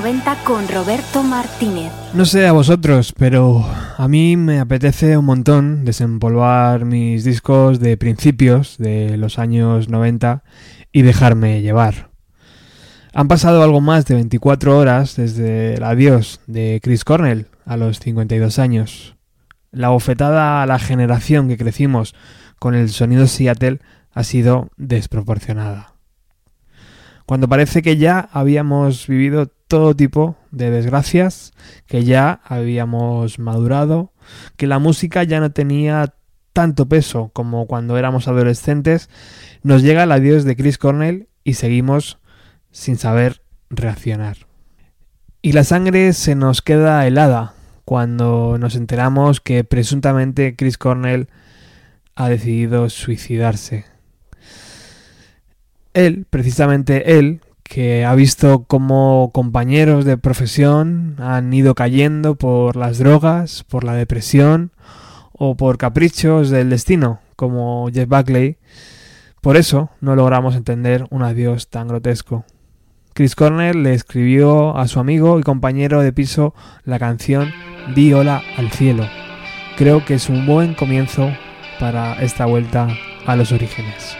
90 con Roberto Martínez. No sé a vosotros, pero a mí me apetece un montón desempolvar mis discos de principios de los años 90 y dejarme llevar. Han pasado algo más de 24 horas desde el adiós de Chris Cornell a los 52 años. La bofetada a la generación que crecimos con el sonido Seattle ha sido desproporcionada cuando parece que ya habíamos vivido todo tipo de desgracias, que ya habíamos madurado, que la música ya no tenía tanto peso como cuando éramos adolescentes, nos llega el adiós de Chris Cornell y seguimos sin saber reaccionar. Y la sangre se nos queda helada cuando nos enteramos que presuntamente Chris Cornell ha decidido suicidarse. Él, precisamente él, que ha visto cómo compañeros de profesión han ido cayendo por las drogas, por la depresión o por caprichos del destino, como Jeff Buckley. Por eso no logramos entender un adiós tan grotesco. Chris Cornell le escribió a su amigo y compañero de piso la canción Di hola al cielo. Creo que es un buen comienzo para esta vuelta a los orígenes.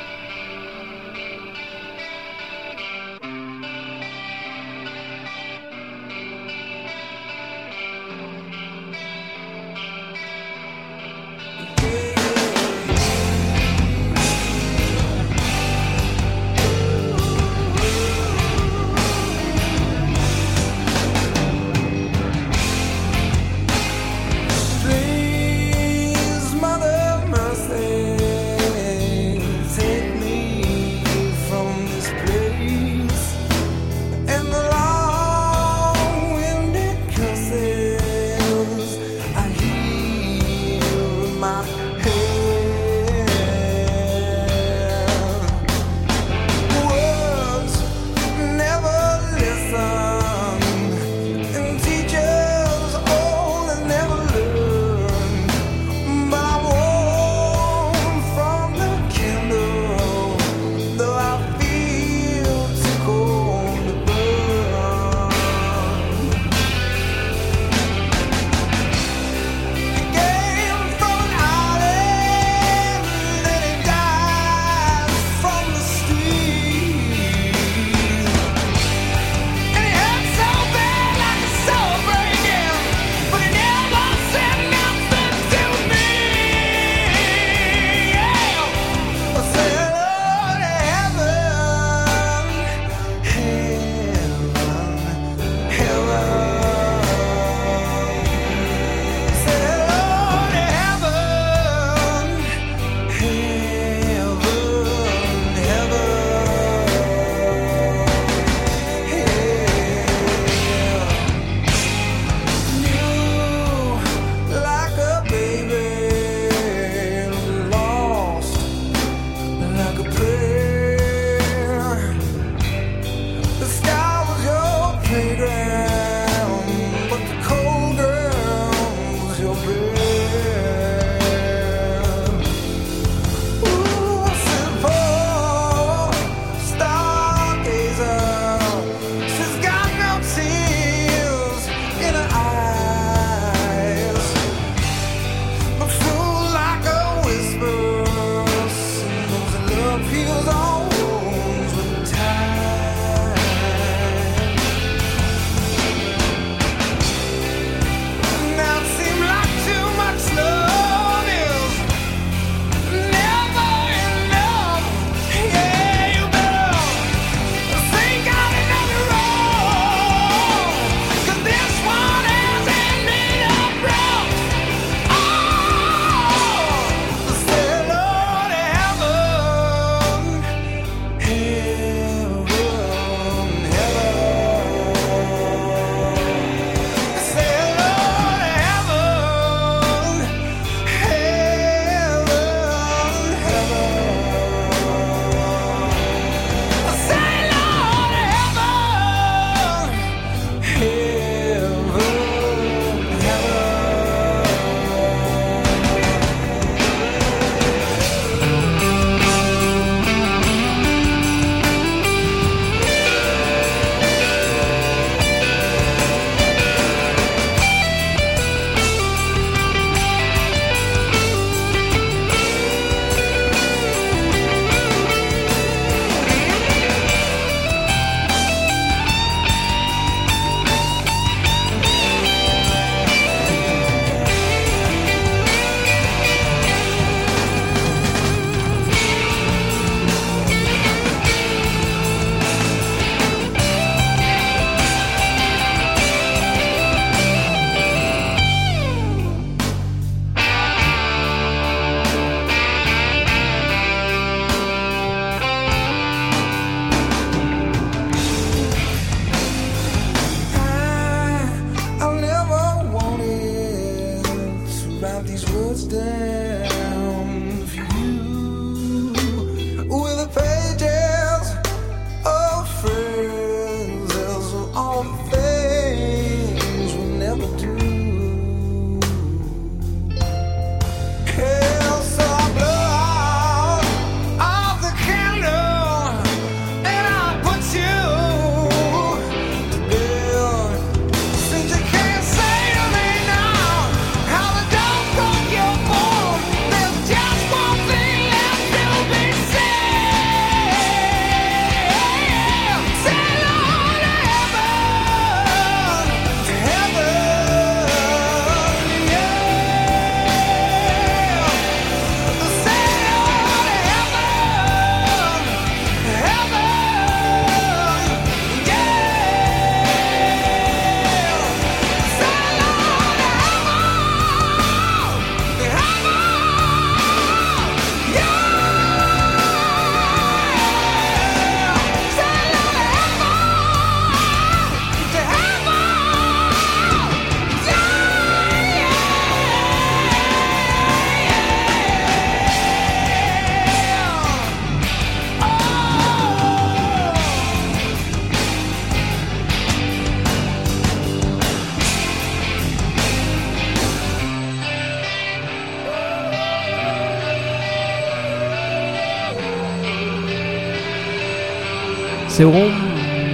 Según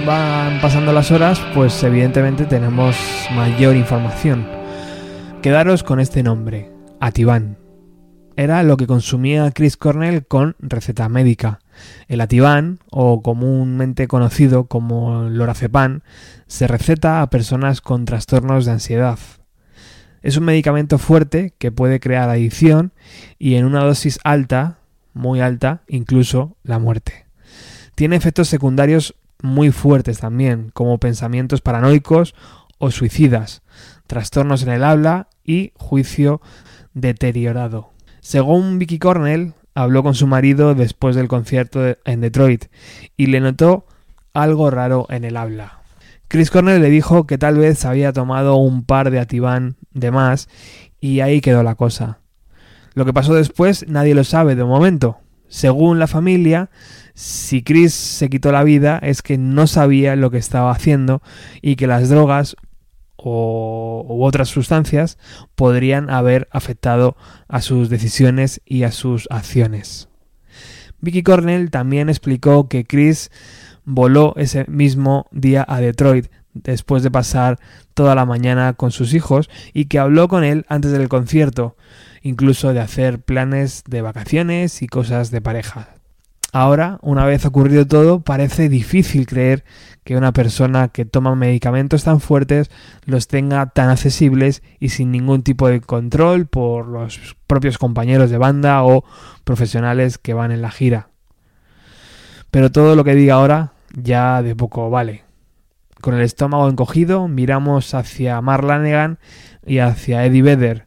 van pasando las horas, pues evidentemente tenemos mayor información. Quedaros con este nombre, Ativan. Era lo que consumía Chris Cornell con receta médica. El Ativan, o comúnmente conocido como lorazepam, se receta a personas con trastornos de ansiedad. Es un medicamento fuerte que puede crear adicción y en una dosis alta, muy alta, incluso la muerte. Tiene efectos secundarios muy fuertes también, como pensamientos paranoicos o suicidas, trastornos en el habla y juicio deteriorado. Según Vicky Cornell, habló con su marido después del concierto en Detroit y le notó algo raro en el habla. Chris Cornell le dijo que tal vez había tomado un par de Ativan de más y ahí quedó la cosa. Lo que pasó después nadie lo sabe de momento. Según la familia, si Chris se quitó la vida es que no sabía lo que estaba haciendo y que las drogas o, u otras sustancias podrían haber afectado a sus decisiones y a sus acciones. Vicky Cornell también explicó que Chris voló ese mismo día a Detroit después de pasar toda la mañana con sus hijos y que habló con él antes del concierto, incluso de hacer planes de vacaciones y cosas de pareja. Ahora, una vez ocurrido todo, parece difícil creer que una persona que toma medicamentos tan fuertes los tenga tan accesibles y sin ningún tipo de control por los propios compañeros de banda o profesionales que van en la gira. Pero todo lo que diga ahora ya de poco vale. Con el estómago encogido miramos hacia Mark Lanegan y hacia Eddie Vedder.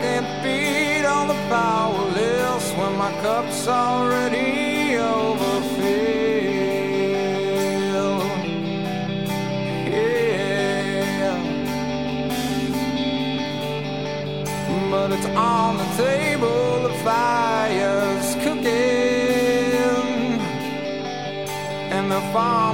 can't feed all the powerless when my cup's already overfilled. Yeah. But it's on the table, the fire's cooking, and the farming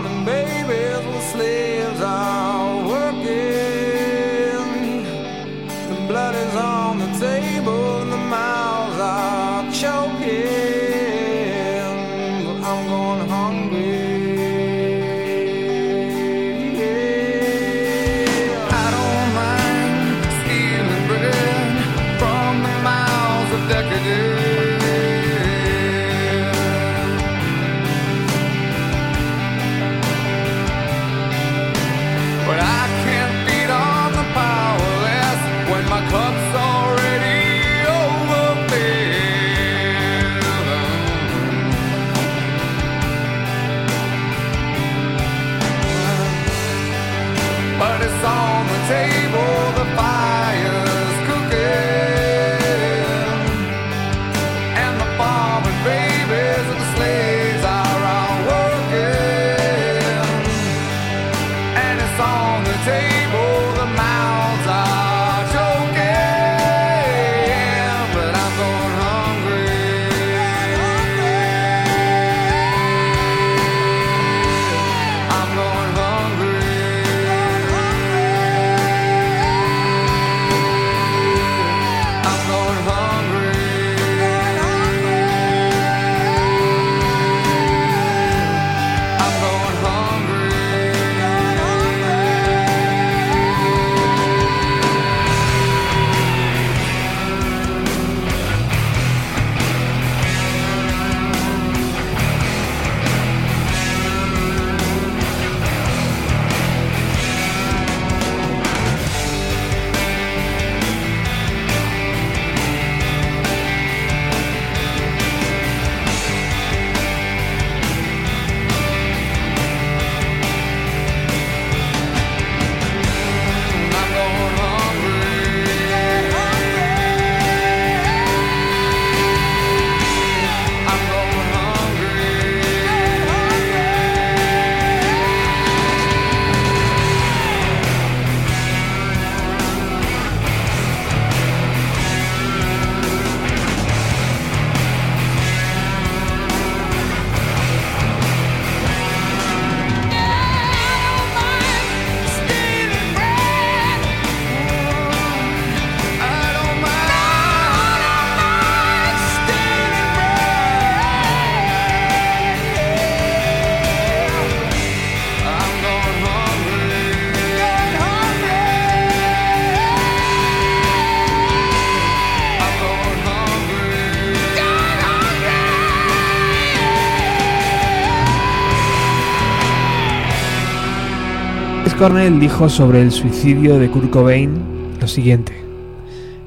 Cornell dijo sobre el suicidio de Kurt Cobain lo siguiente.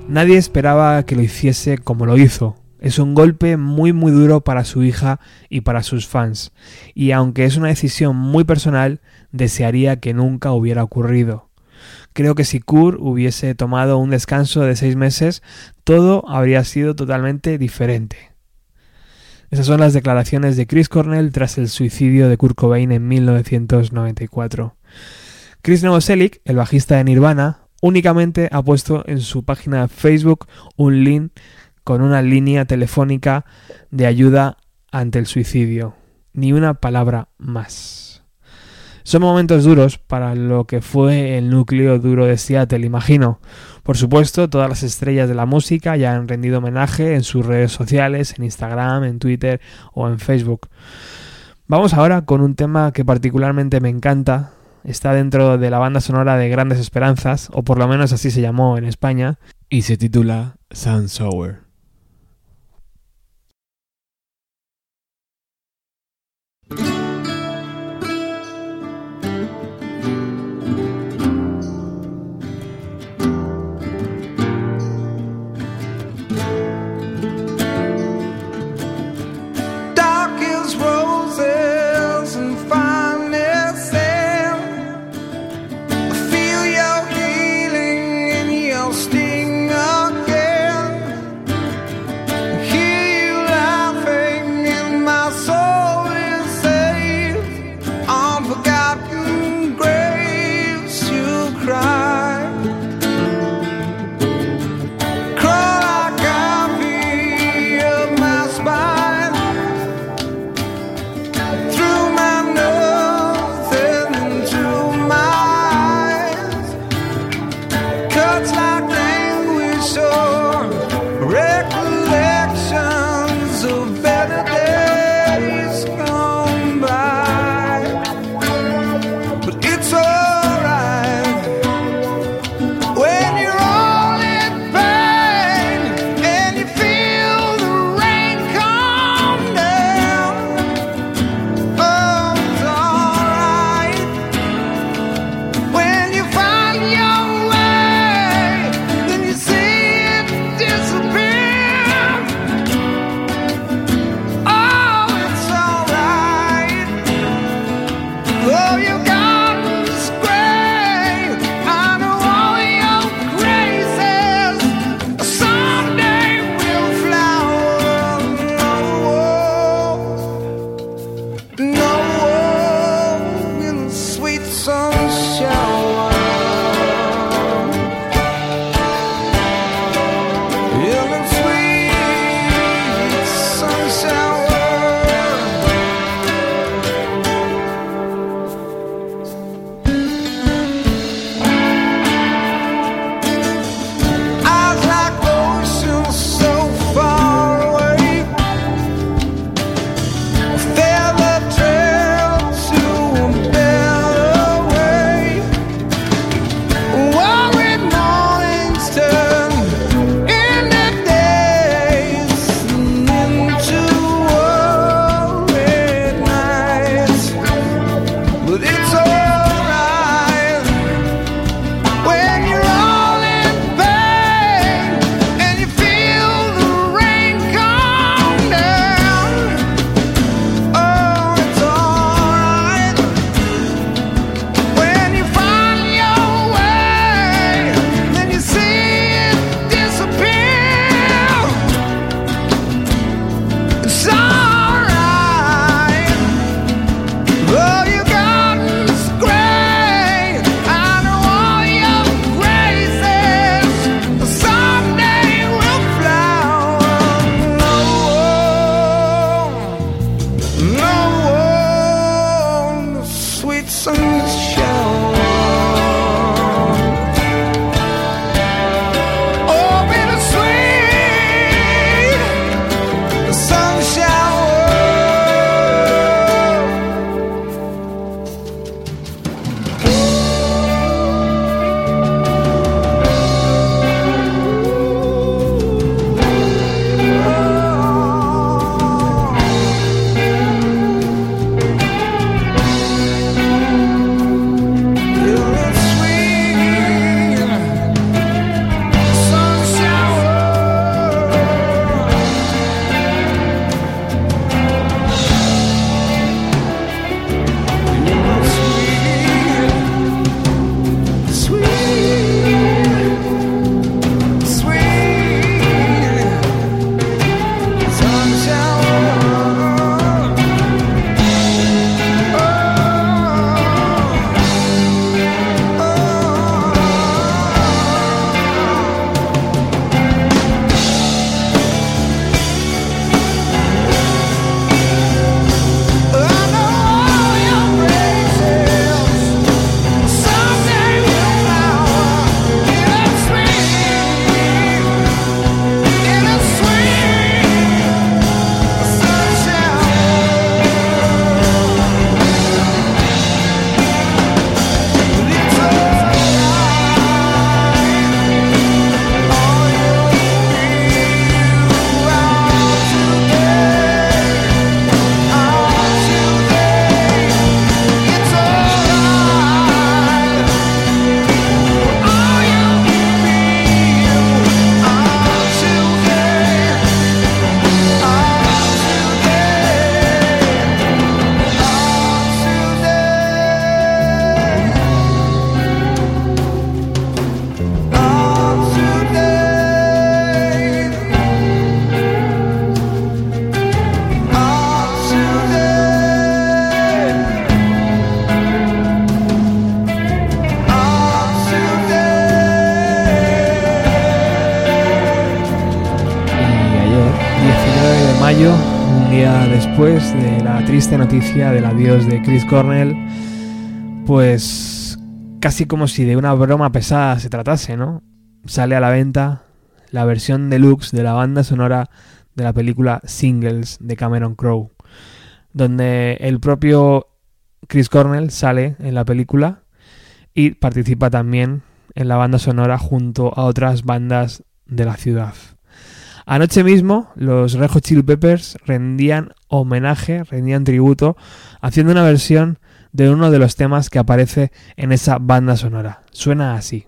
Nadie esperaba que lo hiciese como lo hizo. Es un golpe muy muy duro para su hija y para sus fans. Y aunque es una decisión muy personal, desearía que nunca hubiera ocurrido. Creo que si Kurt hubiese tomado un descanso de seis meses, todo habría sido totalmente diferente. Esas son las declaraciones de Chris Cornell tras el suicidio de Kurt Cobain en 1994. Chris Novoselic, el bajista de Nirvana, únicamente ha puesto en su página de Facebook un link con una línea telefónica de ayuda ante el suicidio. Ni una palabra más. Son momentos duros para lo que fue el núcleo duro de Seattle, imagino. Por supuesto, todas las estrellas de la música ya han rendido homenaje en sus redes sociales, en Instagram, en Twitter o en Facebook. Vamos ahora con un tema que particularmente me encanta, está dentro de la banda sonora de Grandes Esperanzas, o por lo menos así se llamó en España, y se titula Sunsour. dark triste noticia del adiós de Chris Cornell, pues casi como si de una broma pesada se tratase, ¿no? Sale a la venta la versión deluxe de la banda sonora de la película Singles de Cameron Crowe, donde el propio Chris Cornell sale en la película y participa también en la banda sonora junto a otras bandas de la ciudad. Anoche mismo los Red Hot Chili Peppers rendían homenaje, rendían tributo, haciendo una versión de uno de los temas que aparece en esa banda sonora. Suena así.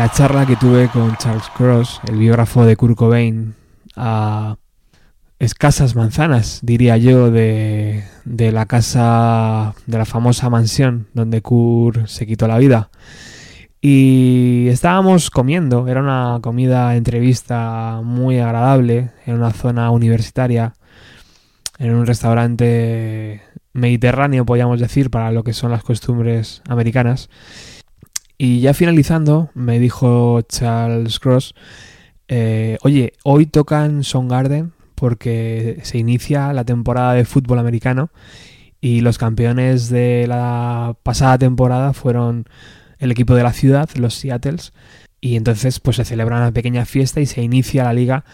La charla que tuve con Charles Cross, el biógrafo de Kurt Cobain, a escasas manzanas, diría yo, de, de la casa, de la famosa mansión donde Kurt se quitó la vida. Y estábamos comiendo, era una comida entrevista muy agradable en una zona universitaria, en un restaurante mediterráneo, podríamos decir, para lo que son las costumbres americanas. Y ya finalizando, me dijo Charles Cross, eh, oye, hoy tocan Garden porque se inicia la temporada de fútbol americano y los campeones de la pasada temporada fueron el equipo de la ciudad, los Seattles, y entonces pues se celebra una pequeña fiesta y se inicia la liga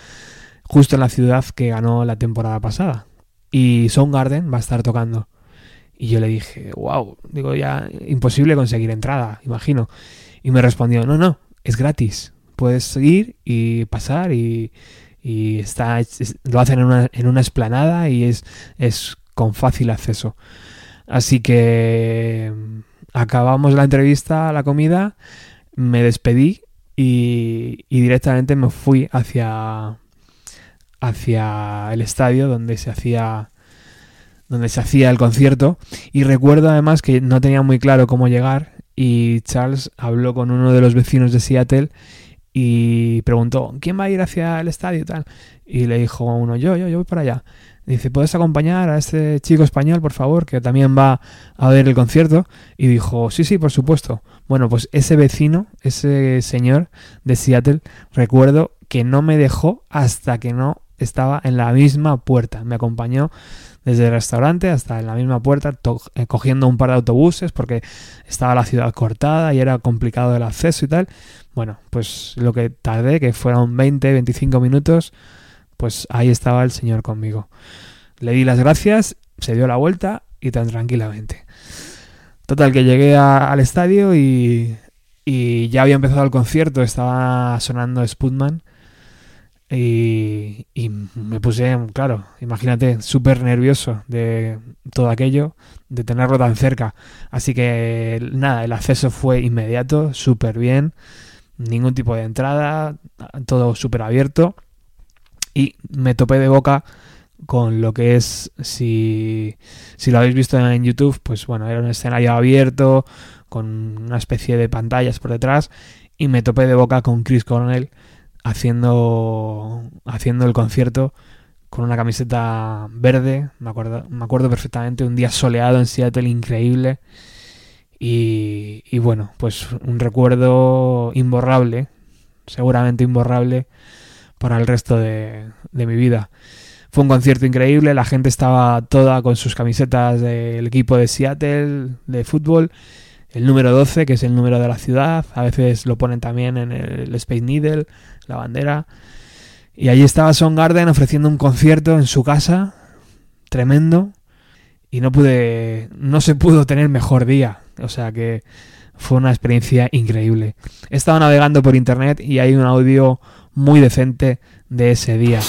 justo en la ciudad que ganó la temporada pasada. Y Soundgarden va a estar tocando. Y yo le dije, wow, digo ya, imposible conseguir entrada, imagino. Y me respondió, no, no, es gratis. Puedes ir y pasar y, y está, lo hacen en una, en una esplanada y es, es con fácil acceso. Así que acabamos la entrevista, la comida, me despedí y, y directamente me fui hacia, hacia el estadio donde se hacía donde se hacía el concierto y recuerdo además que no tenía muy claro cómo llegar y Charles habló con uno de los vecinos de Seattle y preguntó ¿quién va a ir hacia el estadio y tal? Y le dijo uno yo, yo, yo voy para allá. Dice, ¿puedes acompañar a este chico español, por favor, que también va a ver el concierto? Y dijo, sí, sí, por supuesto. Bueno, pues ese vecino, ese señor de Seattle, recuerdo que no me dejó hasta que no estaba en la misma puerta. Me acompañó desde el restaurante hasta en la misma puerta, eh, cogiendo un par de autobuses porque estaba la ciudad cortada y era complicado el acceso y tal. Bueno, pues lo que tardé, que fueron 20, 25 minutos, pues ahí estaba el señor conmigo. Le di las gracias, se dio la vuelta y tan tranquilamente. Total, que llegué al estadio y, y, ya había empezado el concierto, estaba sonando Sputman y, me puse, claro, imagínate, súper nervioso de todo aquello, de tenerlo tan cerca. Así que nada, el acceso fue inmediato, súper bien, ningún tipo de entrada, todo súper abierto y me topé de boca con lo que es, si, si lo habéis visto en YouTube, pues bueno, era un escenario abierto, con una especie de pantallas por detrás, y me topé de boca con Chris Cornell haciendo, haciendo el concierto con una camiseta verde, me acuerdo, me acuerdo perfectamente, un día soleado en Seattle increíble, y, y bueno, pues un recuerdo imborrable, seguramente imborrable, para el resto de, de mi vida. Fue un concierto increíble, la gente estaba toda con sus camisetas del equipo de Seattle de fútbol, el número 12, que es el número de la ciudad, a veces lo ponen también en el Space Needle, la bandera. Y allí estaba Son Garden ofreciendo un concierto en su casa, tremendo, y no pude, no se pudo tener mejor día, o sea que fue una experiencia increíble. He estado navegando por internet y hay un audio muy decente de ese día.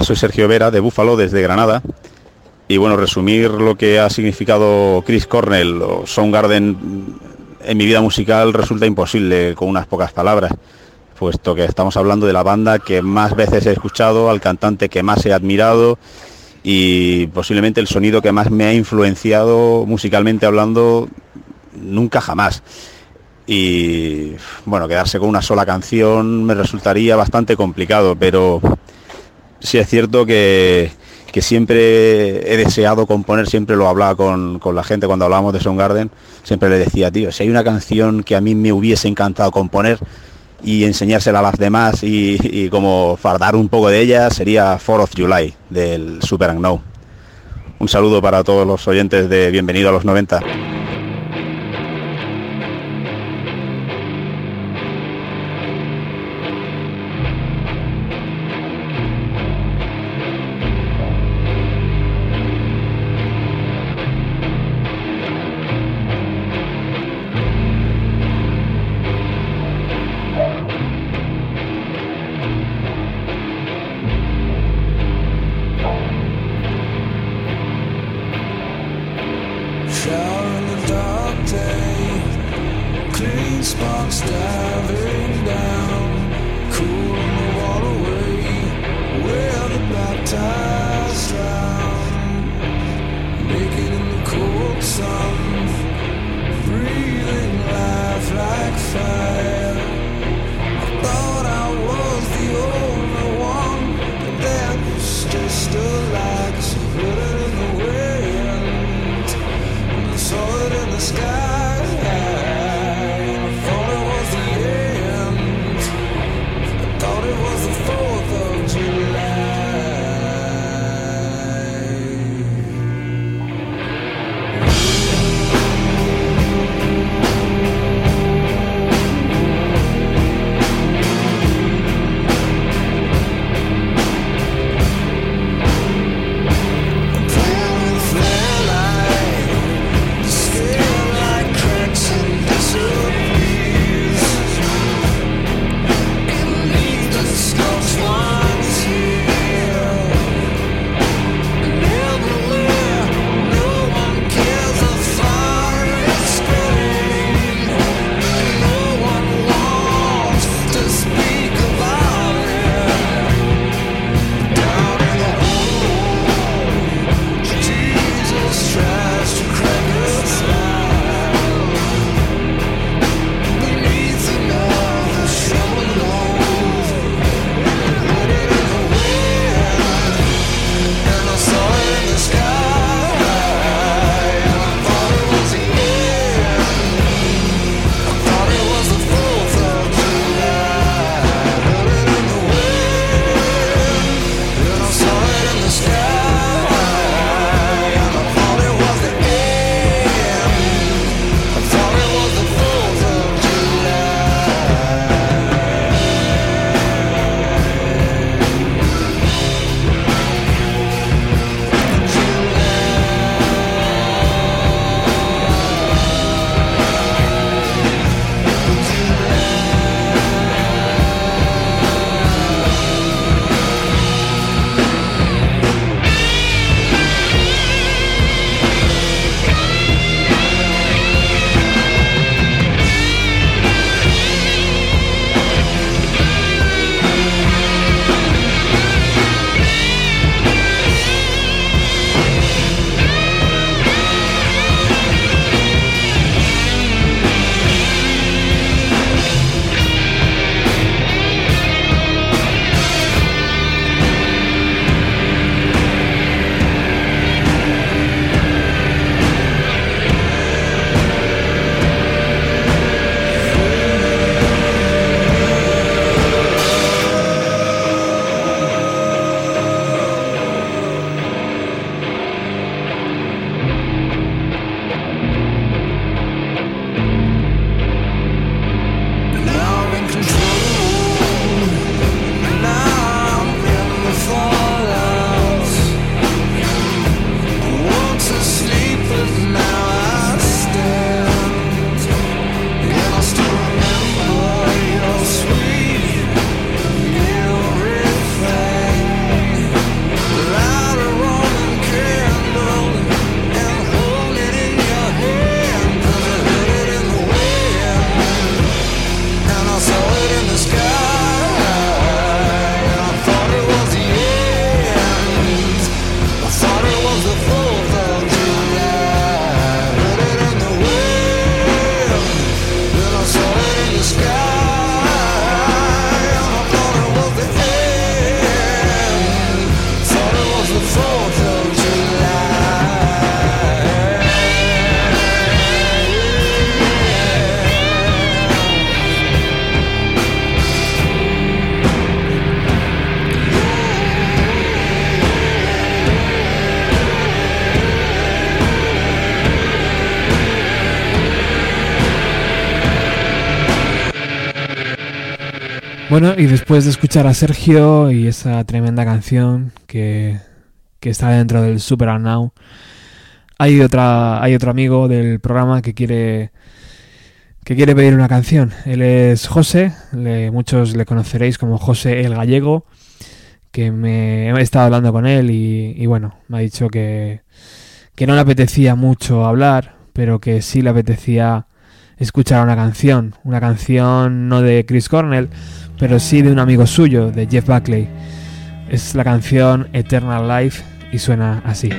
Soy Sergio Vera de Búfalo desde Granada. Y bueno, resumir lo que ha significado Chris Cornell o Soundgarden en mi vida musical resulta imposible con unas pocas palabras, puesto que estamos hablando de la banda que más veces he escuchado, al cantante que más he admirado y posiblemente el sonido que más me ha influenciado musicalmente hablando nunca jamás. Y bueno, quedarse con una sola canción me resultaría bastante complicado, pero sí es cierto que, que siempre he deseado componer, siempre lo hablaba con, con la gente cuando hablábamos de Soundgarden, siempre le decía, tío, si hay una canción que a mí me hubiese encantado componer y enseñársela a las demás y, como fardar un poco de ella, sería 4 of July del Super Unknown. Un saludo para todos los oyentes de Bienvenido a los 90. Bueno, y después de escuchar a Sergio y esa tremenda canción que, que está dentro del Super Now, hay otra, hay otro amigo del programa que quiere que quiere pedir una canción. Él es José, muchos le conoceréis como José el Gallego, que me he estado hablando con él y, y bueno, me ha dicho que, que no le apetecía mucho hablar, pero que sí le apetecía escuchar una canción, una canción no de Chris Cornell, pero sí de un amigo suyo, de Jeff Buckley. Es la canción Eternal Life y suena así.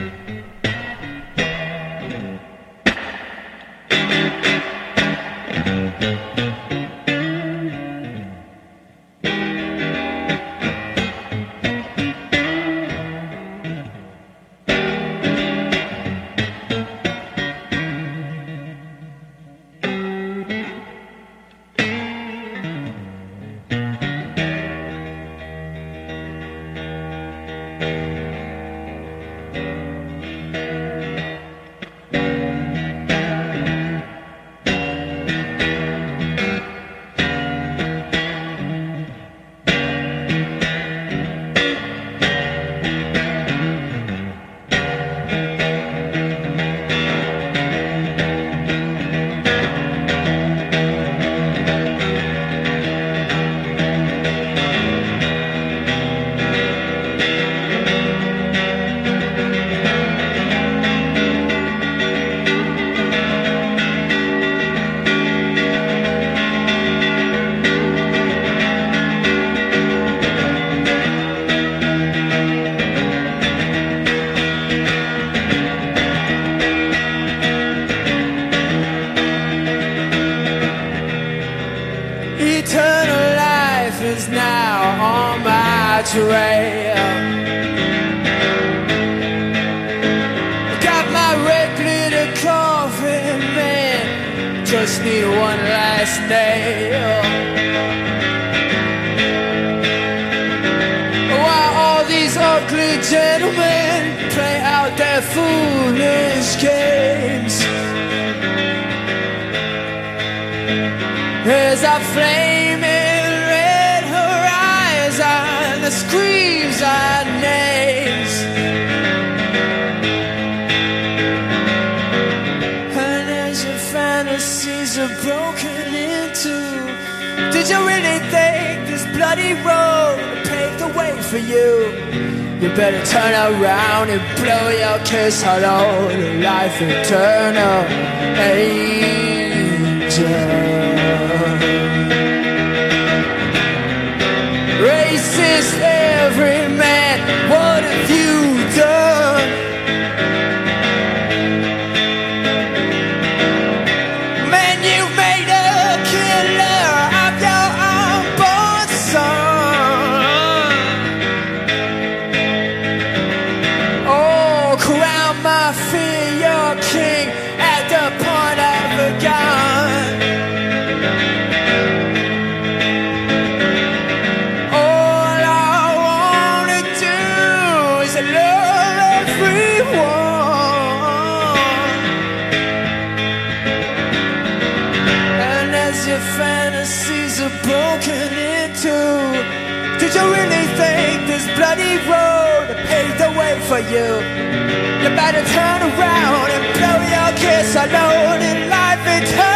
Trail. Got my red glitter coffin, man. Just need one last nail. While all these ugly gentlemen play out their foolish games. There's a flaming did you really think this bloody road paved the way for you? You better turn around and blow your kiss hello to life eternal, angel. Racist every man, for you? You better turn around and blow your kiss alone in life eternal.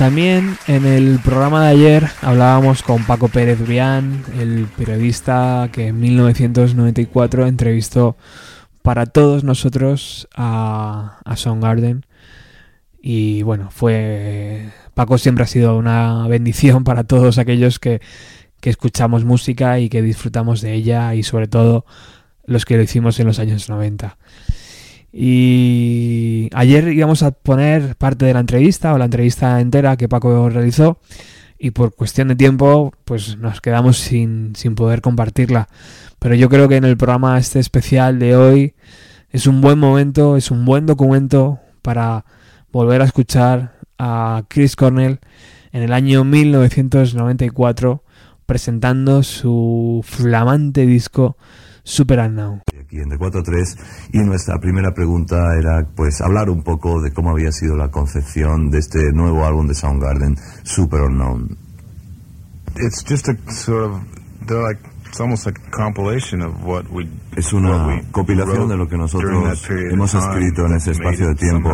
También en el programa de ayer hablábamos con Paco Pérez Brián, el periodista que en 1994 entrevistó para todos nosotros a, a Soundgarden. Y bueno, fue. Paco siempre ha sido una bendición para todos aquellos que, que escuchamos música y que disfrutamos de ella y sobre todo los que lo hicimos en los años 90. Y ayer íbamos a poner parte de la entrevista o la entrevista entera que Paco realizó y por cuestión de tiempo pues nos quedamos sin, sin poder compartirla. Pero yo creo que en el programa este especial de hoy es un buen momento, es un buen documento para volver a escuchar a Chris Cornell en el año 1994 presentando su flamante disco Super Unknown. Aquí en D43 y nuestra primera pregunta era pues hablar un poco de cómo había sido la concepción de este nuevo álbum de Soundgarden, Super Unknown. It's just a sort of they're like it's almost like a compilation of what we Es what una we compilación de lo que nosotros hemos escrito en ese espacio de tiempo.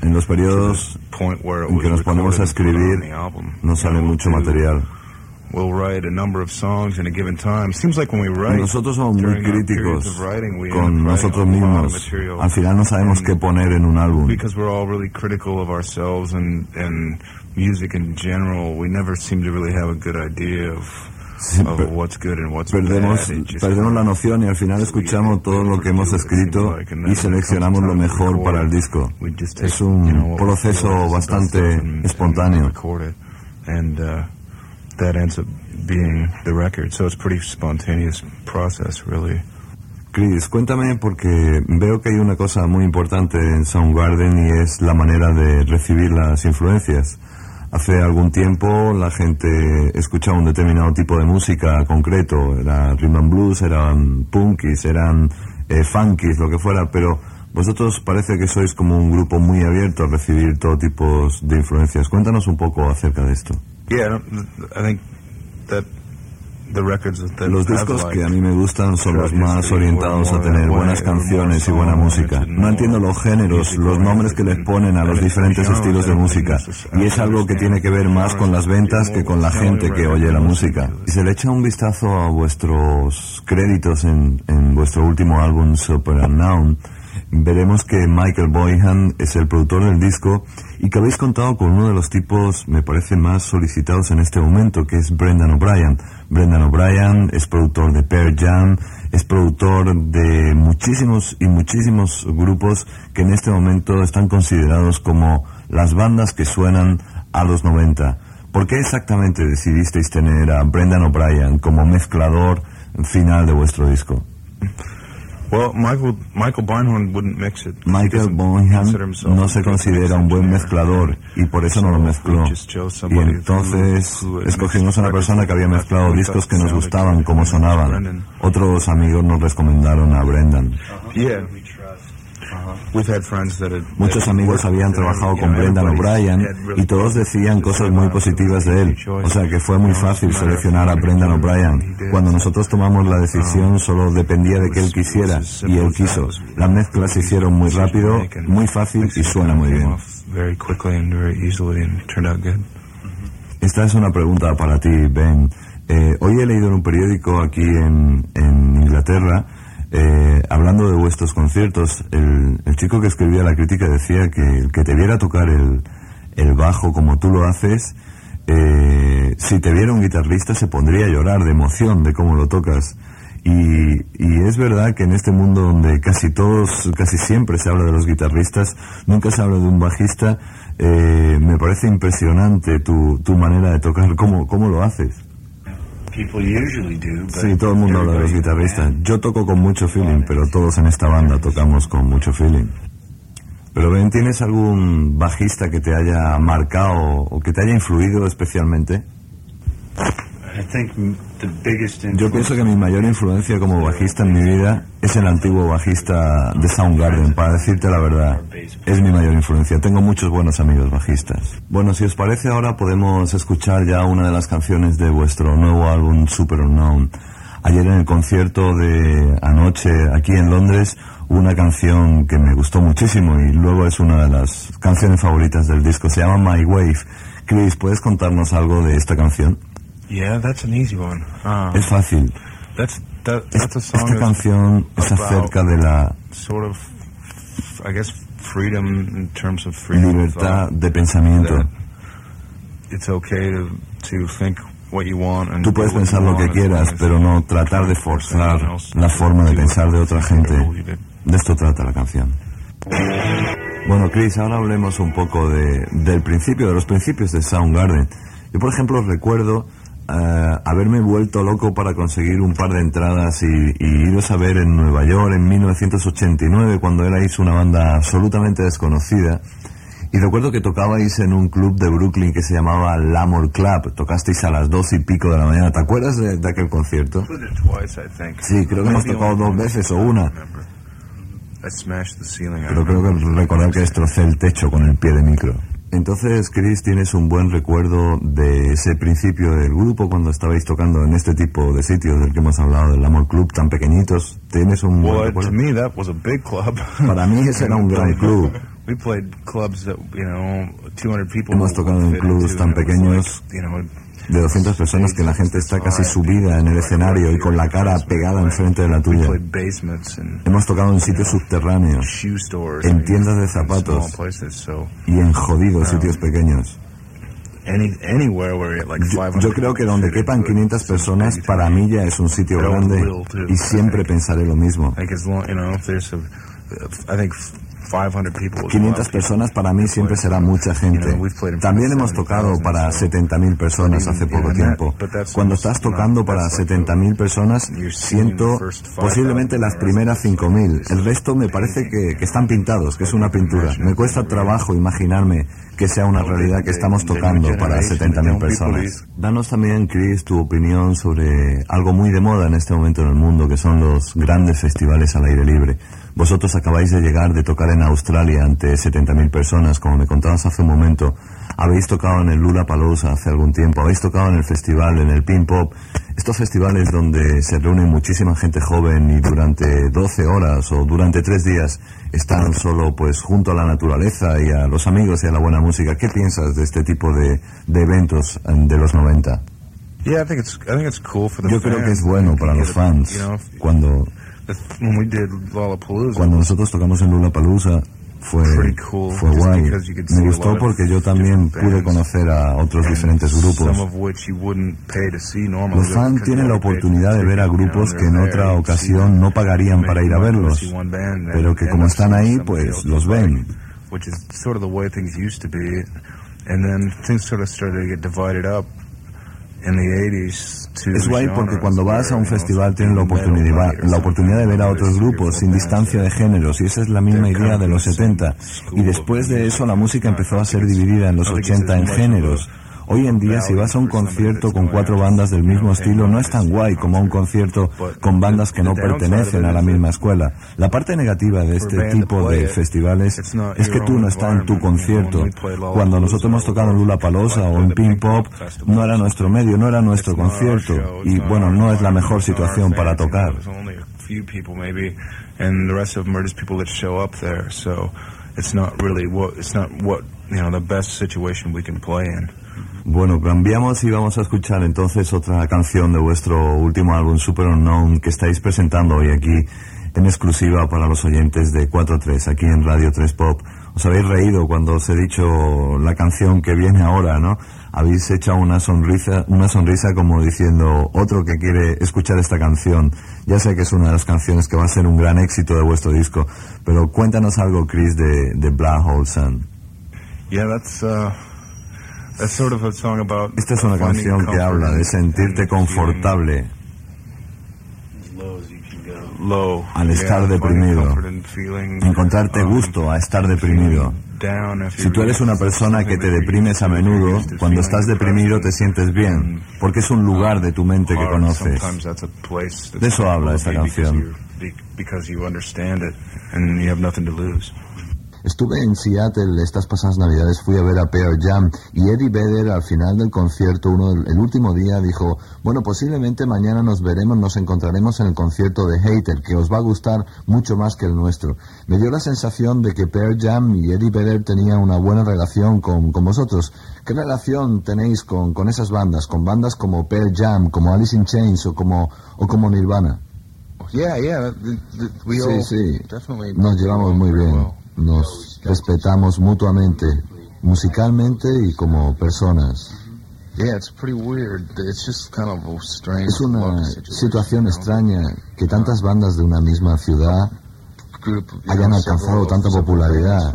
En los periodos en que nos ponemos a escribir no sale mucho material. We'll write a number of songs in a given time. Seems like when we write Nosotros somos muy críticos writing, con nosotros mismos. Al final no sabemos And qué poner en un álbum. because we're all really critical of ourselves and and music in general, we never seem to really have a good idea of Sí, per- what's good and what's Perdemos, perdemos la noción y al final escuchamos todo lo que hemos escrito y seleccionamos lo mejor para el disco. Es un proceso bastante espontáneo. That ends up being the record. So it's a pretty spontaneous process, really. Chris, cuéntame porque veo que hay una cosa muy importante en Soundgarden y es la manera de recibir las influencias. Hace algún tiempo la gente escuchaba un determinado tipo de música concreto, era rhythm and blues, eran punkies, eran eh, funkies, lo que fuera, pero vosotros parece que sois como un grupo muy abierto a recibir todo tipo de influencias. Cuéntanos un poco acerca de esto. Yeah, I don't- I think that the records that Los discos que a mí me gustan son los más orientados a tener buenas canciones y buena música. No entiendo los géneros, los nombres que les ponen a los diferentes estilos de música. Y es algo que tiene que ver más con las ventas que con la gente que oye la música. Si se le echa un vistazo a vuestros créditos en, en vuestro último álbum Super Unknown, veremos que Michael Boyhan es el productor del disco y que habéis contado con uno de los tipos, me parece, más solicitados en este momento, que es Brendan O'Brien. Brendan O'Brien es productor de Pearl Jam, es productor de muchísimos y muchísimos grupos que en este momento están considerados como las bandas que suenan a los 90. ¿Por qué exactamente decidisteis tener a Brendan O'Brien como mezclador final de vuestro disco? Well, Michael Michael Beinhorn wouldn't mix it. Michael no se considera un buen mezclador y por eso no lo mezcló. Y entonces escogimos a una persona que había mezclado discos que nos gustaban, como sonaban. Otros amigos nos recomendaron a Brendan. Yeah. We've had friends that had- Muchos amigos habían trabajado con Brendan O'Brien y todos decían cosas muy positivas de él. O sea que fue muy fácil seleccionar a Brendan O'Brien. Cuando nosotros tomamos la decisión solo dependía de que él quisiera y él quiso. Las mezclas se hicieron muy rápido, muy fácil y suena muy bien. Esta es una pregunta para ti, Ben. Eh, hoy he leído en un periódico aquí en, en Inglaterra, eh, hablando de vuestros conciertos, el, chico que escribía la crítica decía que el que te viera tocar el, el bajo como tú lo haces, eh, si te viera un guitarrista se pondría a llorar de emoción de cómo lo tocas. Y, y es verdad que en este mundo donde casi todos, casi siempre se habla de los guitarristas, nunca se habla de un bajista, eh, me parece impresionante tu, tu manera de tocar, cómo, cómo lo haces. Sí, todo el mundo habla de los guitarristas. Yo toco con mucho feeling, pero todos en esta banda tocamos con mucho feeling. Pero Ben, ¿tienes algún bajista que te haya marcado o que te haya influido especialmente? Yo pienso que mi mayor influencia como bajista en mi vida es el antiguo bajista de Soundgarden, para decirte la verdad. Es mi mayor influencia. Tengo muchos buenos amigos bajistas. Bueno, si os parece ahora podemos escuchar ya una de las canciones de vuestro nuevo álbum Super Unknown. Ayer en el concierto de anoche aquí en Londres una canción que me gustó muchísimo y luego es una de las canciones favoritas del disco. Se llama My Wave, Chris, ¿puedes contarnos algo de esta canción? Yeah, that's an easy one. Um, Es fácil. that's that, that's a song esta canción es about acerca de la sort of, I guess, freedom in terms of freedom. libertad de pensamiento. It's okay to to think what you want and Tú puedes pensar lo que quieras, pero no tratar de forzar la forma de pensar de otra gente. De esto trata la canción. Bueno, Chris, ahora hablemos un poco de, del principio, de los principios de Soundgarden. Yo, por ejemplo, recuerdo haberme vuelto loco para conseguir un par de entradas y, y iros a ver en Nueva York en 1989, cuando erais una banda absolutamente desconocida. Y recuerdo que tocabais en un club de Brooklyn que se llamaba Lamor Club. Tocasteis a las dos y pico de la mañana. ¿Te acuerdas de, de aquel concierto? Sí, creo que hemos tocado dos veces o una. Pero creo que recordar que destrocé el techo con el pie de micro. Entonces, Chris, tienes un buen recuerdo de ese principio del grupo cuando estabais tocando en este tipo de sitios del que hemos hablado, del Amor Club, tan pequeñitos. ¿Tienes un buen Well, recuerdo? to me, that was a big club. Para mí ese era un gran club. We played clubs that, you know, 200 people. Hemos tocado en clubs tan pequeños like, you know, De 200 personas que la gente está casi subida en el escenario y con la cara pegada enfrente de la tuya. Hemos tocado en sitios subterráneos. En tiendas de zapatos. y en jodidos sitios pequeños. Yo, 500 yo creo que donde quepan into it, 500 it's a personas, para mí ya es un sitio grande y siempre pensaré lo mismo. Like as long, you know, if there's a, I think 500 people. is a lot 500 of people. personas para mí siempre será mucha gente. También hemos tocado para 70.000 personas hace poco tiempo. Cuando estás tocando para 70.000 personas, siento posiblemente las primeras 5.000. El resto me parece que, que están pintados, que es una pintura. Me cuesta trabajo imaginarme que sea una realidad que estamos tocando para 70.000 personas. Danos también, Chris, tu opinión sobre algo muy de moda en este momento en el mundo, que son los grandes festivales al aire libre. Vosotros acabáis de llegar de tocar en Australia ante 70.000 personas, como me contabas hace un momento. Habéis tocado en el Lula Palousa hace algún tiempo, habéis tocado en el festival, en el Pin Pop. Estos festivales donde se reúne muchísima gente joven y durante 12 horas o durante 3 días están solo pues junto a la naturaleza y a los amigos y a la buena música. ¿Qué piensas de este tipo de, de eventos eh, de los 90? Yeah, I think it's I think it's cool for the Yo creo que es bueno para los fans. Cuando, when we did Lollapalooza, cuando nosotros tocamos en Lula Palousa fue, cool, fue guay. Me gustó porque yo también pude conocer a otros diferentes grupos. Los fans tienen la oportunidad de ver a $50, grupos que en otra ocasión no pagarían para ir a verlos. Pero que como están ahí, pues los ven. Es guay porque cuando vas a un festival tienes la oportunidad, la de ver a otros grupos sin distancia de géneros y esa es la misma idea de los 70. Y después de eso la música empezó a ser dividida en los 80 en géneros. Hoy en día si vas a un concierto con cuatro bandas del mismo estilo no es tan guay como un concierto con bandas que no pertenecen a la misma escuela. La parte negativa de este tipo de festivales es que tú no estás en tu concierto. Cuando nosotros hemos tocado en Lula Palosa o en Pin Pop no era nuestro medio, no era nuestro concierto y bueno, no es la mejor situación para tocar. It's not really what it's not what you know the best situation we can play in. Bueno, cambiamos y vamos a escuchar entonces otra canción de vuestro último álbum Super Unknown que estáis presentando hoy aquí en exclusiva para los oyentes de 4.3 aquí en Radio 3 Pop. Os habéis reído cuando os he dicho la canción que viene ahora, ¿no? Habéis hecho una sonrisa, una sonrisa como diciendo otro que quiere escuchar esta canción. Ya sé que es una de las canciones que va a ser un gran éxito de vuestro disco, pero cuéntanos algo, Chris, de, Black Hole Sun. Yeah, that's uh, Esta es una canción que habla de sentirte confortable al estar deprimido, encontrarte um, gusto a estar deprimido. Si tú eres una persona que te deprimes a menudo, cuando estás deprimido te sientes bien, porque es un lugar de tu mente que conoces. De eso habla esta canción. Estuve en Seattle estas pasadas navidades, fui a ver a Pearl Jam y Eddie Vedder al final del concierto, uno, el último día, dijo, bueno, posiblemente mañana nos veremos, nos encontraremos en el concierto de Hater, que os va a gustar mucho más que el nuestro. Me dio la sensación de que Pearl Jam y Eddie Vedder tenían una buena relación con, con vosotros. ¿Qué relación tenéis con, con esas bandas, con bandas como Pearl Jam, como Alice in Chains o como, o como Nirvana? Yeah, yeah. we Sí, all sí. definitely Nos llevamos muy bien. Nos respetamos mutuamente, musicalmente y como personas. Es una situación extraña que tantas bandas de una misma ciudad hayan alcanzado tanta popularidad.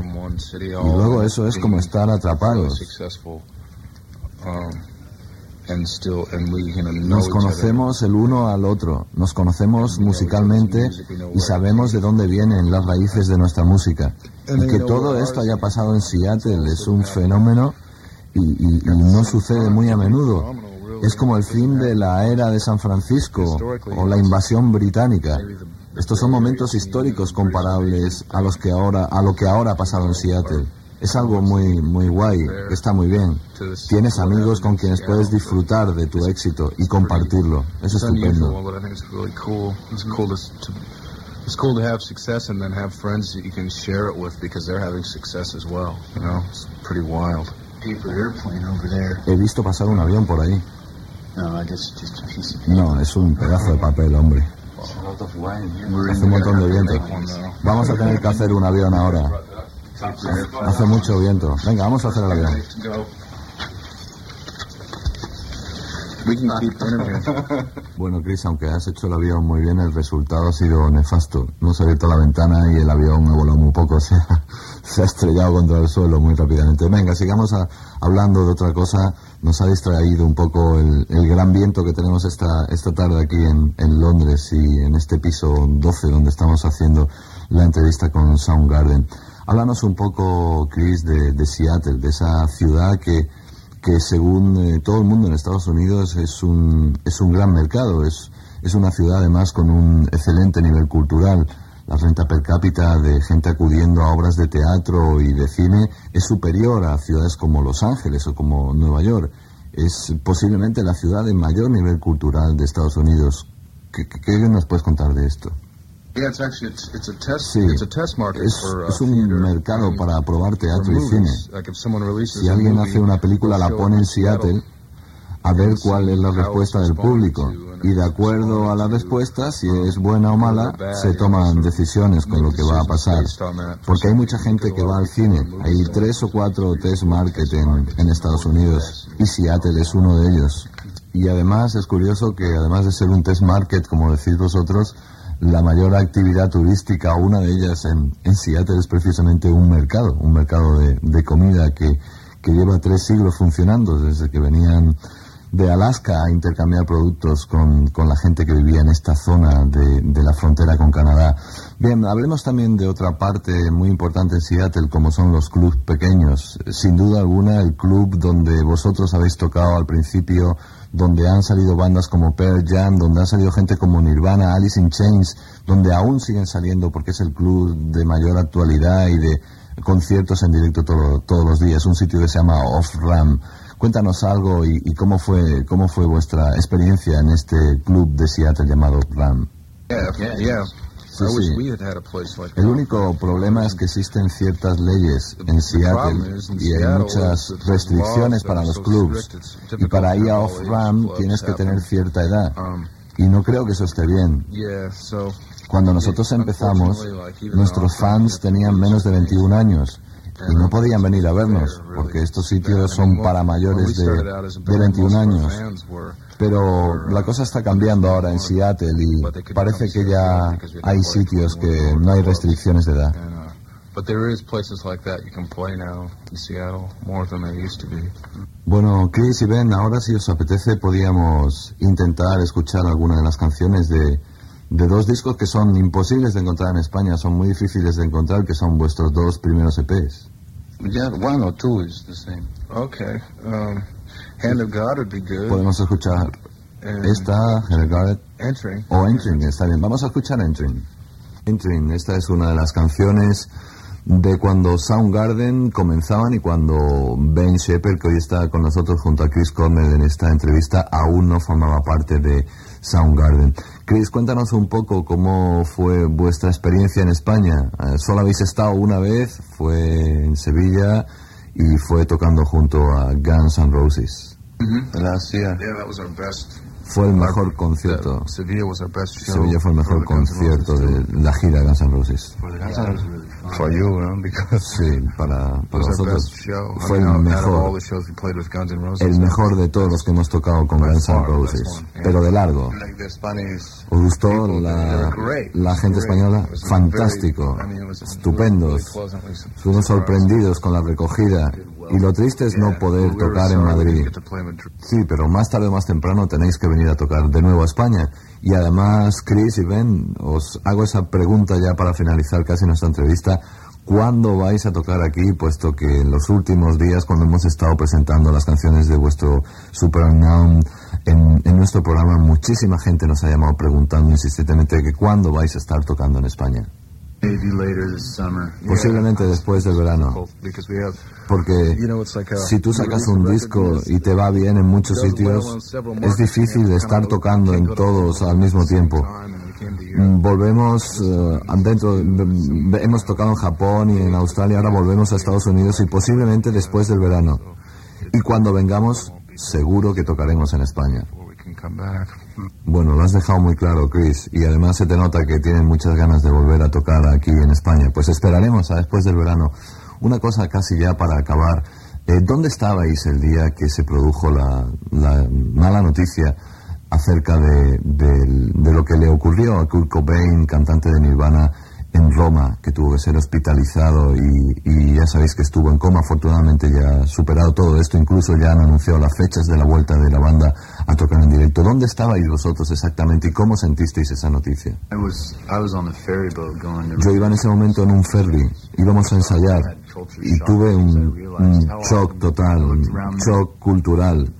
y luego eso es como estar atrapados. Nos conocemos el uno al otro, nos conocemos musicalmente y sabemos de dónde vienen las raíces de nuestra música. Y que todo esto haya pasado en Seattle es un fenómeno y, y- y no sucede muy a menudo. Es como el fin de la era de San Francisco o la invasión británica. Estos son momentos históricos comparables a los que ahora a lo que ahora ha pasado en Seattle. Es algo muy muy guay, está muy bien. Tienes amigos con quienes puedes disfrutar de tu éxito y compartirlo. Es estupendo. think it's really cool. It's cool to, have success and then have friends that you can share it with because they're having success as well. You know, it's pretty wild. paper airplane over there. He visto pasar un avión por ahí. No, it's just a piece of No, es un pedazo de papel, hombre. We're Hace un montón de viento. Vamos a tener que hacer un avión ahora. Hace mucho viento. Venga, vamos a hacer el avión. Bueno, Chris, aunque has hecho el avión muy bien, el resultado ha sido nefasto. Hemos abierto la ventana y el avión ha volado muy poco, se ha, se ha estrellado contra el suelo muy rápidamente. Venga, sigamos hablando de otra cosa. Nos ha distraído un poco el, el gran viento que tenemos esta, esta tarde aquí en, en Londres y en este piso 12 donde estamos haciendo la entrevista con Soundgarden. Háblanos un poco, Chris, de, Seattle, de esa ciudad que, que según eh, todo el mundo en Estados Unidos es un, es un gran mercado, es, es una ciudad además con un excelente nivel cultural. La renta per cápita de gente acudiendo a obras de teatro y de cine es superior a ciudades como Los Ángeles o como Nueva York. Es posiblemente la ciudad de mayor nivel cultural de Estados Unidos. ¿Qué, qué- qué nos puedes contar de esto? Sí, es, uh, es un mercado para probar teatro y cine. Si a alguien movie, hace una película, la pone en Seattle. A ver cuál es la respuesta del público. Y de acuerdo a la respuesta, si es buena o mala, se toman decisiones con lo que va a pasar. Porque hay mucha gente que va al cine. Hay tres o cuatro test market en, en Estados Unidos. Y Seattle es uno de ellos. Y además es curioso que además de ser un test market, como decís vosotros, la mayor actividad turística, una de ellas en, en Seattle es precisamente un mercado, un mercado de, comida que, lleva tres siglos funcionando, desde que venían de Alaska a intercambiar productos con, con la gente que vivía en esta zona de, de la frontera con Canadá. Bien, hablemos también de otra parte muy importante en Seattle, como son los clubs pequeños. Sin duda alguna, el club donde vosotros habéis tocado al principio, donde han salido bandas como Pearl Jam, donde han salido gente como Nirvana, Alice in Chains, donde aún siguen saliendo porque es el club de mayor actualidad y de conciertos en directo todo- todos los días, un sitio que se llama Off Ram. Cuéntanos algo y, cómo fue cómo fue vuestra experiencia en este club de Seattle llamado Ram. Yeah, yeah. yeah. Sí, sí. El único problema es que existen ciertas leyes en Seattle y hay muchas restricciones para los clubs. Y para ir a off-ram tienes que tener cierta edad. Um, Y no creo que eso esté bien. Cuando nosotros empezamos, nuestros fans tenían menos de 21 años y no podían venir a vernos porque estos sitios son para mayores de, de 21 años. Pero la cosa está cambiando ahora en Seattle y parece que ya hay sitios que no hay restricciones de edad. Uh, but there is places like that you can play now in Seattle more than there used to be. Bueno, Chris y Ben, ahora si os apetece podíamos intentar escuchar alguna de las canciones de, de dos discos que son imposibles de encontrar en España, son muy difíciles de encontrar, que son vuestros dos primeros EPs. Yeah, one or two is the same. Okay. Um, Hand of God would be good. Podemos escuchar esta, Regarded, Entering. o Entering, está bien. Vamos a escuchar Entering. Entering, esta es una de las canciones de cuando Soundgarden comenzaban y cuando Ben Shepard, que hoy está con nosotros junto a Chris Cornell en esta entrevista, aún no formaba parte de Soundgarden. Chris, cuéntanos un poco cómo fue vuestra experiencia en España. Eh, solo habéis estado una vez, fue en Sevilla y fue tocando junto a Guns N' Roses. Last year. Yeah, that was our best. Fue el mejor concierto. Sevilla fue el mejor concierto de la gira Guns N' Roses. For you, because Sí, para, para nosotros best show. I fue el mejor, the shows we played with Guns N' Roses, el mejor de todos los que hemos tocado con Guns N' Roses, pero de largo. Like the Spanish. ¿Os gustó la, gente española? Fantástico, estupendos. surprised. sorprendidos con la recogida y lo triste es no poder tocar en Madrid. Sí, pero más tarde o más temprano tenéis que venir a tocar de nuevo a España. Y además, Chris y Ben, os hago esa pregunta ya para finalizar casi nuestra entrevista. ¿Cuándo vais a tocar aquí? Puesto que en los últimos días, cuando hemos estado presentando las canciones de vuestro Super Unknown en, en nuestro programa, muchísima gente nos ha llamado preguntando insistentemente que cuándo vais a estar tocando en España. Maybe later this summer. Posiblemente después del verano. Porque si tú sacas un disco y te va bien en muchos sitios, es difícil estar tocando en todos al mismo tiempo. Mm, Volvemos dentro, de- hemos tocado en Japón y en Australia, ahora volvemos a Estados Unidos y posiblemente después del verano. Y cuando vengamos, seguro que tocaremos en España. Bueno, lo has dejado muy claro, Chris, y además se te nota que tienen muchas ganas de volver a tocar aquí en España. Pues esperaremos a después del verano. Una cosa casi ya para acabar. Eh, ¿Dónde estabais el día que se produjo la, la mala noticia acerca de lo que le ocurrió a Kurt Cobain, cantante de Nirvana, en Roma, que tuvo que ser hospitalizado y, y ya sabéis que estuvo en coma. Afortunadamente ya ha superado todo esto, incluso ya han anunciado las fechas de la vuelta de la banda a tocar en directo. ¿Dónde estabais vosotros exactamente y cómo sentisteis esa noticia? Yo iba en ese momento en un ferry, íbamos a ensayar y tuve un, un shock total, un shock cultural.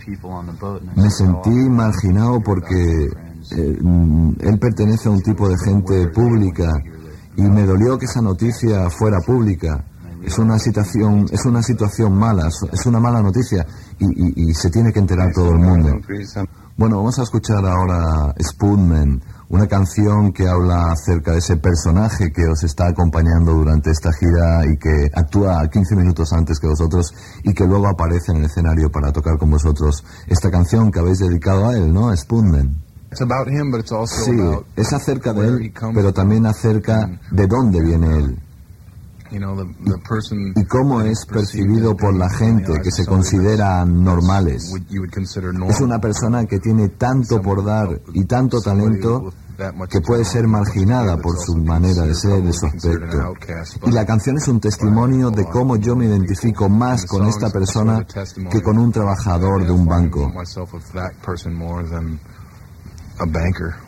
Me said, "Oh, sentí marginado porque eh, mm, él pertenece a un tipo de gente pública y me dolió que esa noticia fuera pública. Es una situación, es una situación mala, es una mala noticia y, y- se tiene que enterar todo el mundo. Bueno, vamos a escuchar ahora Spoonman, una canción que habla acerca de ese personaje que os está acompañando durante esta gira y que actúa 15 minutos antes que vosotros y que luego aparece en el escenario para tocar con vosotros esta canción que habéis dedicado a él, ¿no? Spoonman. It's about him, but it's also Sí, es acerca de él, pero también acerca de dónde viene él y cómo es percibido por la gente que se that's- normales. Es una persona que tiene tanto por dar y tanto talento que puede ser marginada por su manera de ser, de su aspecto. Y la canción es un testimonio de cómo yo me identifico más con esta persona que con un trabajador de un banco. A banker.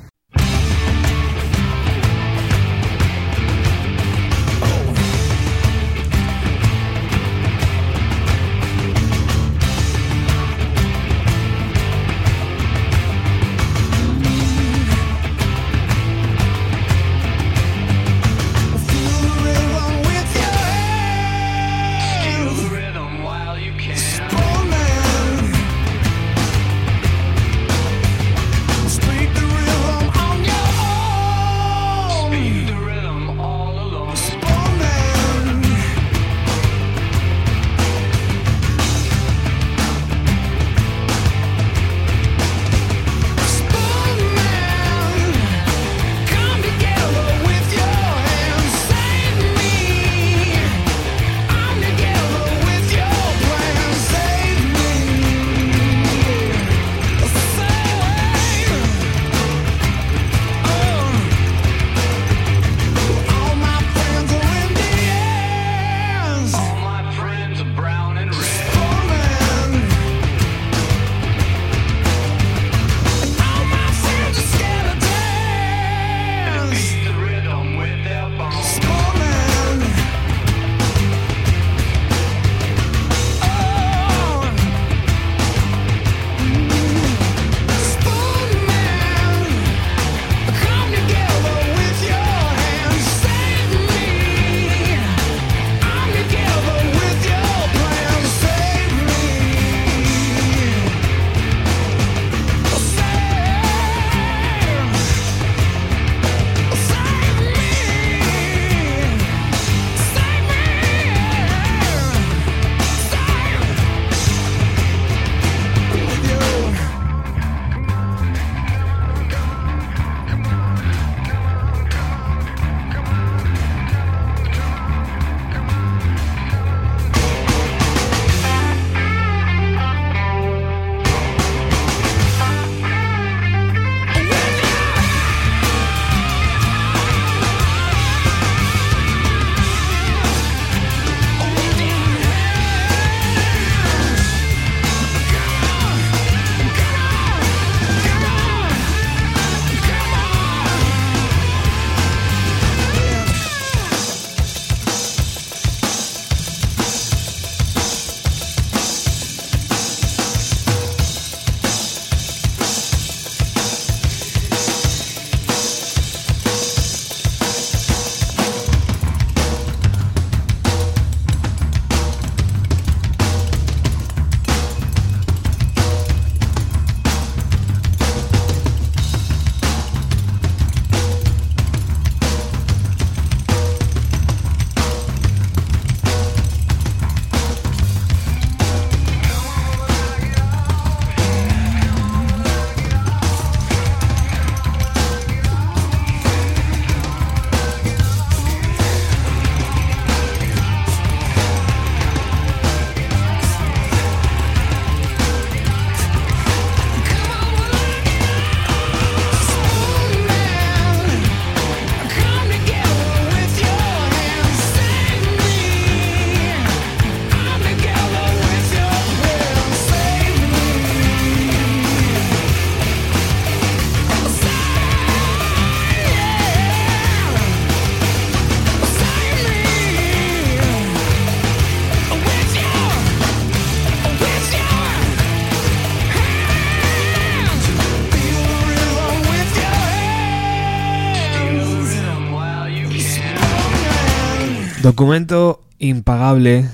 Documento impagable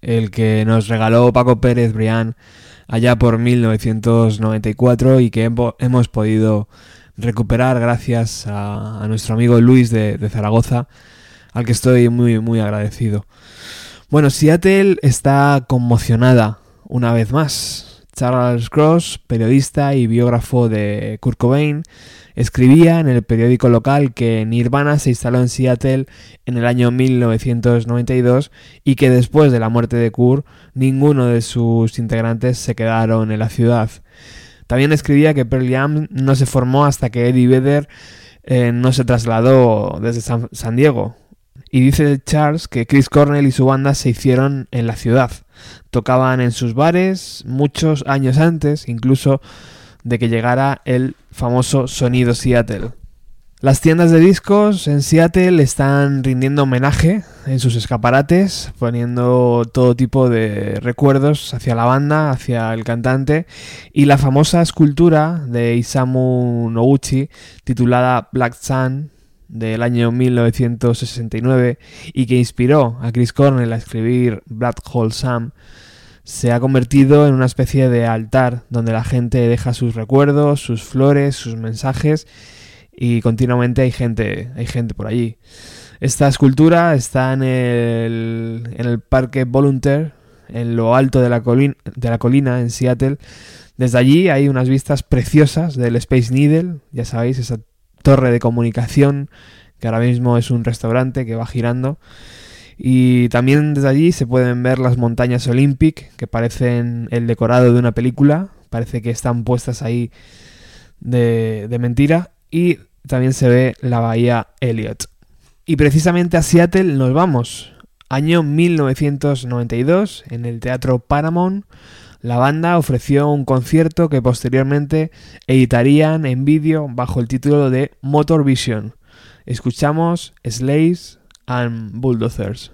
el que nos regaló Paco Pérez Brián allá por 1994 y que hemo- hemos podido recuperar gracias a, a nuestro amigo Luis de, de Zaragoza, al que estoy muy muy agradecido. Bueno, Seattle está conmocionada una vez más. Charles Cross, periodista y biógrafo de Kurt Cobain, escribía en el periódico local que Nirvana se instaló en Seattle en el año 1992 y que después de la muerte de Kurt ninguno de sus integrantes se quedaron en la ciudad. También escribía que Pearl Jam no se formó hasta que Eddie Vedder eh, no se trasladó desde San, San Diego. Y dice Charles que Chris Cornell y su banda se hicieron en la ciudad. Tocaban en sus bares muchos años antes, incluso de que llegara el famoso sonido Seattle. Las tiendas de discos en Seattle están rindiendo homenaje en sus escaparates, poniendo todo tipo de recuerdos hacia la banda, hacia el cantante, y la famosa escultura de Isamu Noguchi titulada Black Sun del año 1969 y que inspiró a Chris Cornell a escribir Black Hole Sam se ha convertido en una especie de altar donde la gente deja sus recuerdos, sus flores, sus mensajes y continuamente hay gente, hay gente por allí. Esta escultura está en el, en el Parque Volunteer, en lo alto de la, colina, de la colina en Seattle. Desde allí hay unas vistas preciosas del Space Needle, ya sabéis, esa torre de comunicación que ahora mismo es un restaurante que va girando. Y también desde allí se pueden ver las montañas Olympic, que parecen el decorado de una película, parece que están puestas ahí de, de mentira. Y también se ve la bahía Elliot. Y precisamente a Seattle nos vamos. Año 1992, en el Teatro Paramount, la banda ofreció un concierto que posteriormente editarían en vídeo bajo el título de Motor Vision. Escuchamos Slaves and Bulldozers.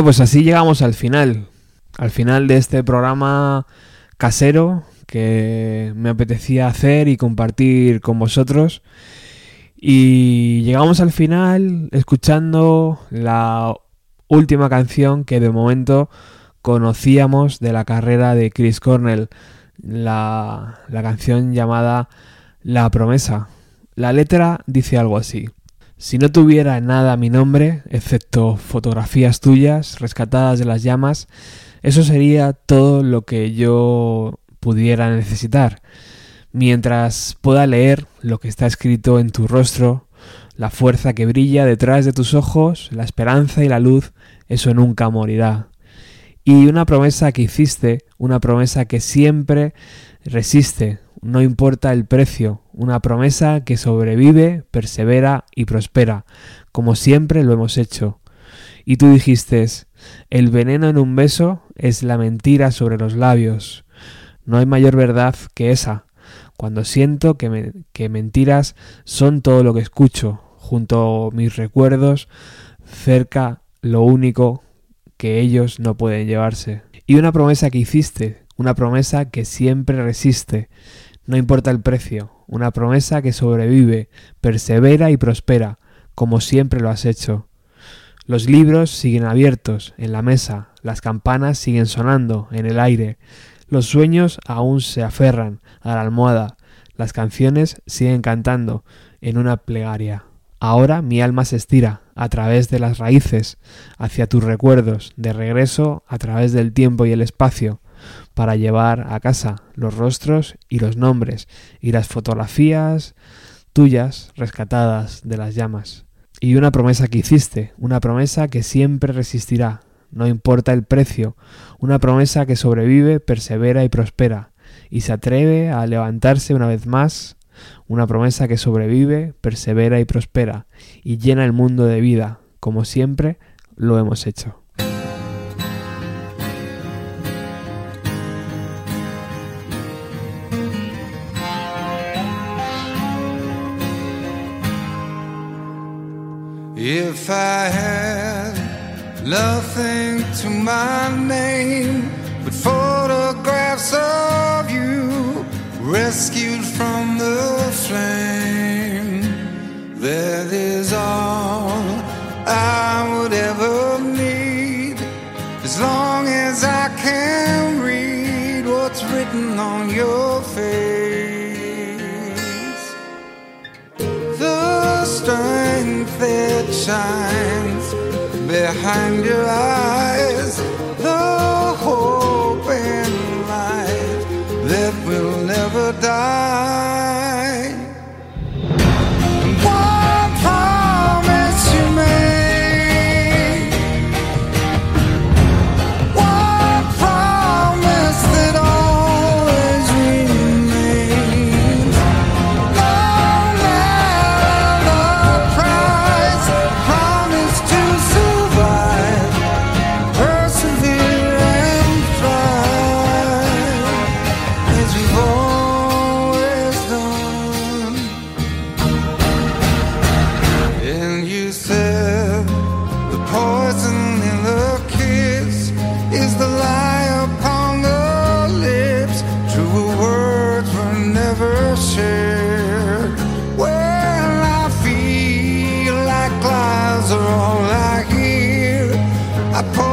Bueno, pues así llegamos al final. Al final de este programa casero que me apetecía hacer y compartir con vosotros. Y llegamos al final escuchando la última canción que de momento conocíamos de la carrera de Chris Cornell, la, la canción llamada La promesa. La letra dice algo así. Si no tuviera nada mi nombre, excepto fotografías tuyas rescatadas de las llamas, eso sería todo lo que yo pudiera necesitar. Mientras pueda leer lo que está escrito en tu rostro, la fuerza que brilla detrás de tus ojos, la esperanza y la luz, eso nunca morirá. Y una promesa que hiciste, una promesa que siempre resiste, no importa el precio, una promesa que sobrevive, persevera y prospera, como siempre lo hemos hecho. Y tú dijiste, el veneno en un beso es la mentira sobre los labios. No hay mayor verdad que esa. Cuando siento que, que mentiras son todo lo que escucho, junto a mis recuerdos, cerca lo único que ellos no pueden llevarse. Y una promesa que hiciste, una promesa que siempre resiste, no importa el precio, una promesa que sobrevive, persevera y prospera, como siempre lo has hecho. Los libros siguen abiertos en la mesa, las campanas siguen sonando en el aire, los sueños aún se aferran a la almohada, las canciones siguen cantando en una plegaria. Ahora mi alma se estira a través de las raíces hacia tus recuerdos, de regreso a través del tiempo y el espacio, para llevar a casa los rostros y los nombres y las fotografías tuyas rescatadas de las llamas. Y una promesa que hiciste, una promesa que siempre resistirá, no importa el precio, una promesa que sobrevive, persevera y prospera, y se atreve a levantarse una vez más, una promesa que sobrevive, persevera y prospera, y llena el mundo de vida, como siempre lo hemos hecho. If I had nothing to my name but photographs of you rescued from the flame, that is all I would ever need. As long as I can read what's written on your face the strength that shines behind your eyes, the hope and light that will never die. I